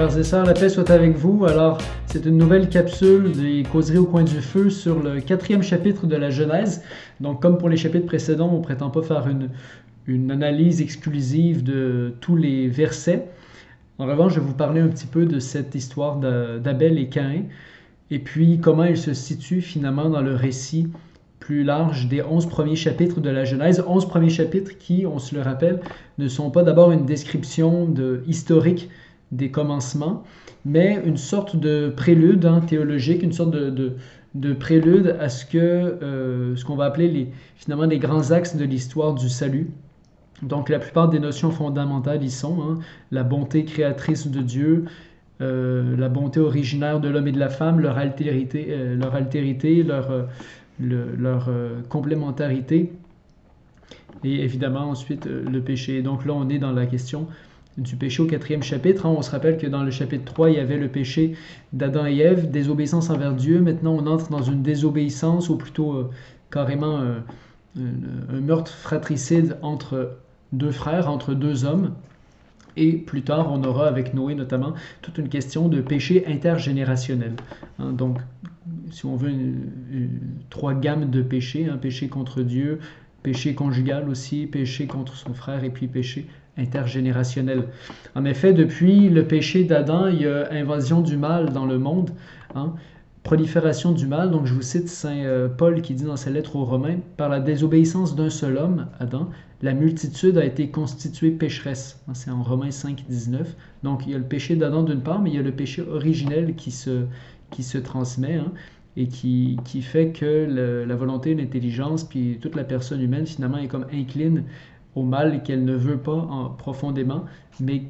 Et sœurs, la paix soit avec vous. Alors, c'est une nouvelle capsule des causeries au coin du feu sur le quatrième chapitre de la Genèse. Donc, comme pour les chapitres précédents, on ne prétend pas faire une, analyse exclusive de tous les versets. En revanche, je vais vous parler un petit peu de cette histoire d'Abel et Caïn, et puis comment il se situe finalement dans le récit plus large des onze premiers chapitres de la Genèse. Onze premiers chapitres qui, on se le rappelle, ne sont pas d'abord une description de, historique des commencements, mais une sorte de prélude hein, théologique, une sorte de, de, prélude à ce que euh, ce qu'on va appeler finalement les grands axes de l'histoire du salut. Donc la plupart des notions fondamentales y sont hein, la bonté créatrice de Dieu, euh, la bonté originaire de l'homme et de la femme, leur altérité, euh, leur, altérité, leur, leur complémentarité, et évidemment ensuite le péché. Donc là on est dans la question du péché au quatrième chapitre. Hein. On se rappelle que dans le chapitre 3, il y avait le péché d'Adam et Ève, désobéissance envers Dieu. Maintenant, on entre dans une désobéissance, ou plutôt euh, carrément un meurtre fratricide entre deux frères, entre deux hommes. Et plus tard, on aura avec Noé notamment toute une question de péché intergénérationnel. Hein. donc, si on veut, trois gammes de péchés, un hein. péché contre Dieu, péché conjugal aussi, péché contre son frère et puis péché intergénérationnel. En effet, depuis le péché d'Adam, il y a invasion du mal dans le monde, hein, prolifération du mal. Donc je vous cite Saint euh, Paul qui dit dans sa lettre aux Romains, par la désobéissance d'un seul homme, Adam, la multitude a été constituée pécheresse. Hein, c'est en Romains 5, 19. Donc il y a le péché d'Adam d'une part, mais il y a le péché originel qui se, qui se transmet. Hein, et qui, qui, fait que la volonté, l'intelligence, puis toute la personne humaine, finalement, est comme incline au mal qu'elle ne veut pas en, profondément, mais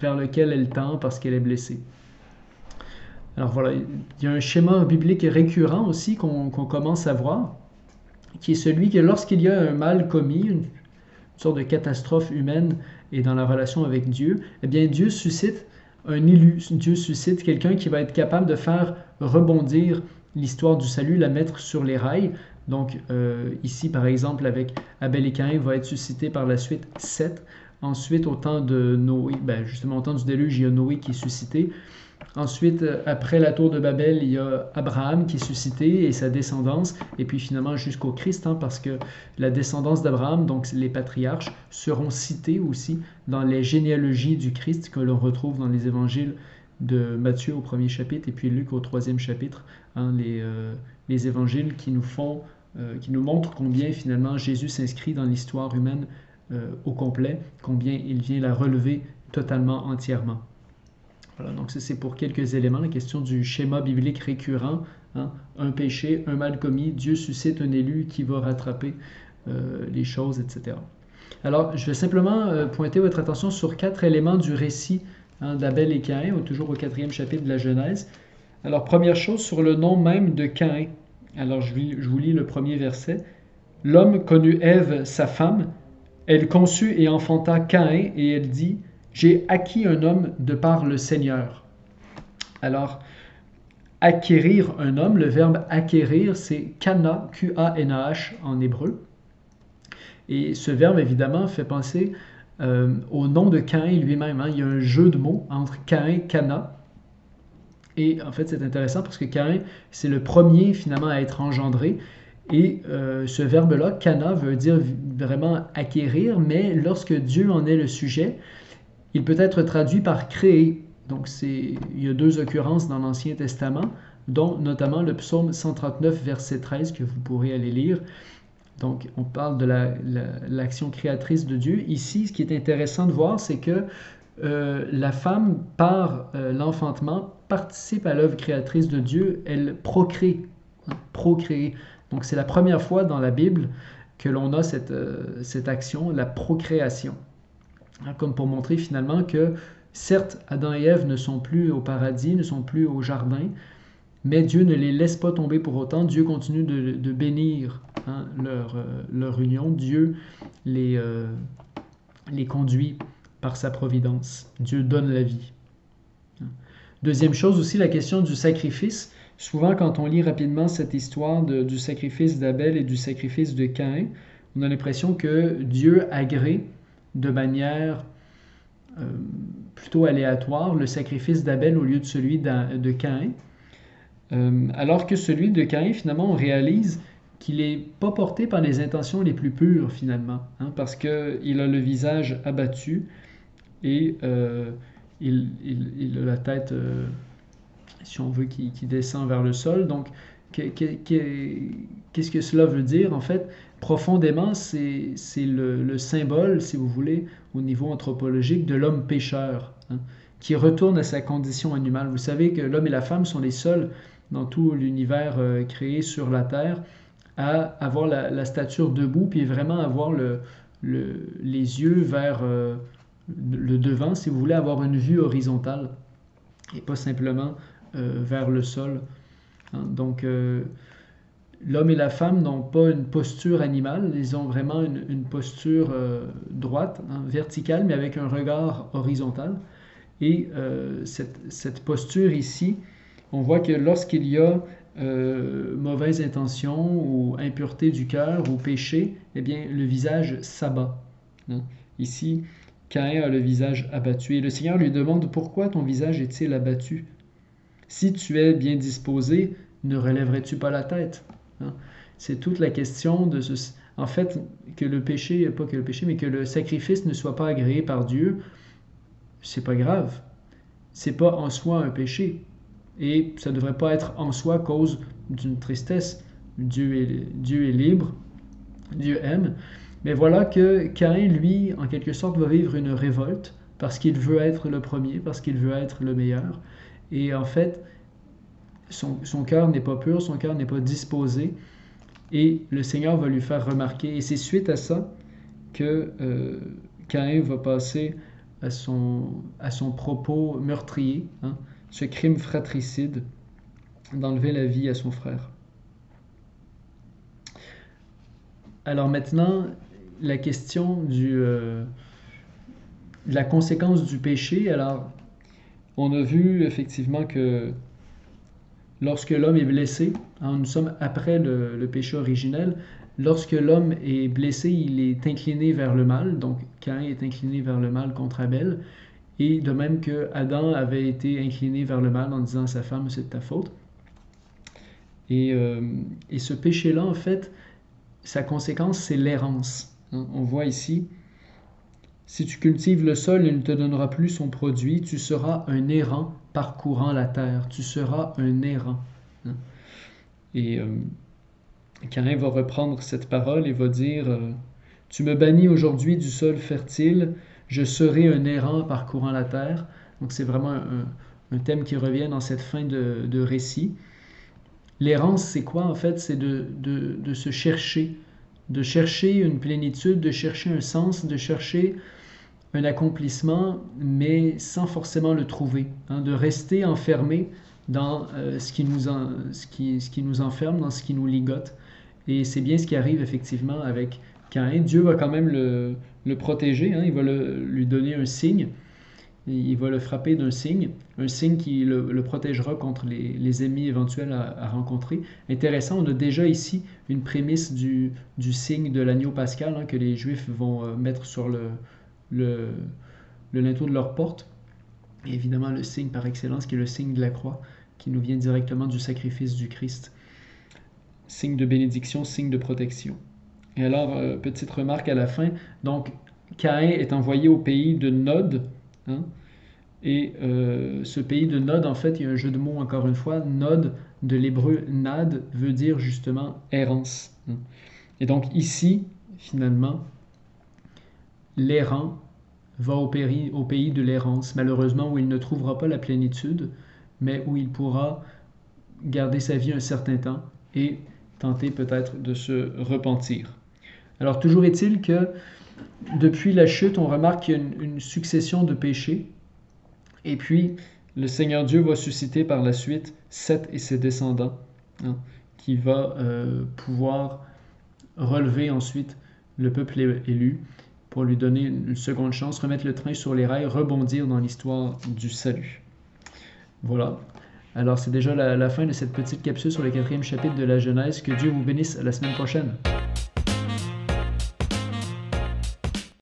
vers lequel elle tend parce qu'elle est blessée. Alors voilà, il y a un schéma biblique récurrent aussi qu'on commence à voir, qui est celui que lorsqu'il y a un mal commis, une, sorte de catastrophe humaine et dans la relation avec Dieu, eh bien Dieu suscite un élu, Dieu suscite quelqu'un qui va être capable de faire rebondir l'histoire du salut, la mettre sur les rails, donc euh, ici, par exemple, avec Abel et Caïn, va être suscité par la suite Seth. Ensuite, au temps de Noé, ben, justement au temps du déluge, il y a Noé qui est suscité. Ensuite, euh, après la tour de Babel, il y a Abraham qui est suscité et sa descendance. Et puis finalement jusqu'au Christ, hein, parce que la descendance d'Abraham, donc les patriarches, seront cités aussi dans les généalogies du Christ que l'on retrouve dans les évangiles de Matthieu au premier chapitre et puis Luc au troisième chapitre, hein, les, euh, les évangiles qui nous font euh, qui nous montre combien finalement Jésus s'inscrit dans l'histoire humaine euh, au complet, combien il vient la relever totalement, entièrement. Voilà, donc ça c'est pour quelques éléments, la question du schéma biblique récurrent, hein. un péché, un mal commis, Dieu suscite un élu qui va rattraper euh, les choses, etc. Alors, je vais simplement pointer votre attention sur quatre éléments du récit hein, d'Abel et Caïn, toujours au quatrième chapitre de la Genèse. Alors, première chose, sur le nom même de Caïn. Alors je, vous lis le premier verset. L'homme connut Ève, sa femme. Elle conçut et enfanta Caïn, et elle dit, J'ai acquis un homme de par le Seigneur. Alors, acquérir un homme, le verbe acquérir, c'est kana, Q-A-N-A-H en hébreu. Et ce verbe, évidemment, fait penser euh, au nom de Caïn lui-même. Hein. Il y a un jeu de mots entre Caïn, et Cana. Et en fait, c'est intéressant parce que Caïn, c'est le premier finalement à être engendré. Et euh, ce verbe-là, kana, veut dire vraiment acquérir, mais lorsque Dieu en est le sujet, il peut être traduit par créer. Donc, il y a deux occurrences dans l'Ancien Testament, dont notamment le psaume 139, verset 13, que vous pourrez aller lire. Donc, on parle de l'action créatrice de Dieu. Ici, ce qui est intéressant de voir, c'est que euh, la femme, par euh, l'enfantement, participe à l'œuvre créatrice de Dieu, elle procrée. Hein. Donc c'est la première fois dans la Bible que l'on a cette, euh, cette action, la procréation. Hein, comme pour montrer finalement que, certes, Adam et Ève ne sont plus au paradis, ne sont plus au jardin, mais Dieu ne les laisse pas tomber pour autant. Dieu continue de, bénir hein, leur, leur, union. Dieu les, les conduit par sa providence. Dieu donne la vie. Deuxième chose aussi, la question du sacrifice. Souvent, quand on lit rapidement cette histoire du sacrifice d'Abel et du sacrifice de Caïn, on a l'impression que Dieu agrée de manière euh, plutôt aléatoire, le sacrifice d'Abel au lieu de celui de Caïn. Euh, alors que celui de Caïn, finalement, on réalise qu'il n'est pas porté par les intentions les plus pures, finalement, hein, parce qu'il a le visage abattu et euh, il, a la tête, euh, si on veut, qui, descend vers le sol. Donc, qu'est-ce que cela veut dire? En fait, profondément, c'est le, symbole, si vous voulez, au niveau anthropologique, de l'homme pécheur, hein, qui retourne à sa condition animale. Vous savez que l'homme et la femme sont les seuls dans tout l'univers euh, créé sur la Terre à avoir la, stature debout, puis vraiment avoir le, les yeux vers le devant, si vous voulez, avoir une vue horizontale et pas simplement euh, vers le sol. Hein. Donc, l'homme et la femme n'ont pas une posture animale, ils ont vraiment une, posture droite, hein, verticale, mais avec un regard horizontal. Et cette, cette, posture ici, on voit que lorsqu'il y a euh, mauvaise intention ou impureté du cœur ou péché, eh bien, le visage s'abat. Hein. Ici, Caïn a le visage abattu et le Seigneur lui demande pourquoi ton visage est-il abattu? Si tu es bien disposé, ne relèverais-tu pas la tête hein? C'est toute la question de ce. En fait, que le péché, pas que le péché, mais que le sacrifice ne soit pas agréé par Dieu, c'est pas grave. C'est pas en soi un péché et ça ne devrait pas être en soi cause d'une tristesse. Dieu est, Dieu est libre, Dieu aime. Mais voilà que Caïn, lui, en quelque sorte, va vivre une révolte parce qu'il veut être le premier, parce qu'il veut être le meilleur. Et en fait, son, cœur n'est pas pur, son cœur n'est pas disposé. Et le Seigneur va lui faire remarquer. Et c'est suite à ça que euh, Caïn va passer à son, à son propos meurtrier. Hein, ce crime fratricide d'enlever la vie à son frère. Alors maintenant, la question du, euh, de la conséquence du péché. Alors, on a vu effectivement que lorsque l'homme est blessé, hein, nous sommes après le, péché originel, lorsque l'homme est blessé, il est incliné vers le mal, donc Cain est incliné vers le mal contre Abel, et de même que Adam avait été incliné vers le mal en disant à sa femme, c'est de ta faute. Et, euh, et ce péché-là, en fait, sa conséquence, c'est l'errance. Hein, on voit ici, si tu cultives le sol, il ne te donnera plus son produit, tu seras un errant parcourant la terre, tu seras un errant. Hein. Et euh, va reprendre cette parole et va dire, euh, tu me bannis aujourd'hui du sol fertile, je serai un errant parcourant la terre. Donc c'est vraiment un, thème qui revient dans cette fin de, récit. L'errance, c'est quoi en fait? C'est de, se chercher, de chercher une plénitude, de chercher un sens, de chercher un accomplissement, mais sans forcément le trouver, hein, de rester enfermé dans euh, ce, qui nous ce, qui, ce qui nous enferme, dans ce qui nous ligote. Et c'est bien ce qui arrive effectivement avec Caïn. Dieu va quand même le, le protéger, hein, il va lui donner un signe, il va le frapper d'un signe, un signe qui le, protégera contre les, ennemis éventuels à, rencontrer. Intéressant, on a déjà ici une prémisse du, signe de l'agneau pascal hein, que les Juifs vont euh, mettre sur le, linteau de leur porte. Et évidemment, le signe par excellence qui est le signe de la croix, qui nous vient directement du sacrifice du Christ. Signe de bénédiction, signe de protection. Et alors, euh, petite remarque à la fin. Donc, Caïn est envoyé au pays de Nod. Hein, et euh, ce pays de Nod, en fait, il y a un jeu de mots encore une fois. Nod de l'hébreu nad veut dire justement errance. Hein. Et donc ici, finalement, l'errant va au au pays de l'errance, malheureusement où il ne trouvera pas la plénitude, mais où il pourra garder sa vie un certain temps et tenter peut-être de se repentir. Alors toujours est-il que depuis la chute, on remarque qu'il y a une, succession de péchés. Et puis, le Seigneur Dieu va susciter par la suite Seth et ses descendants, hein, qui va euh, pouvoir relever ensuite le peuple élu pour lui donner une seconde chance, remettre le train sur les rails, rebondir dans l'histoire du salut. Voilà. Alors c'est déjà la, la fin de cette petite capsule sur le quatrième chapitre de la Genèse. Que Dieu vous bénisse. À la semaine prochaine.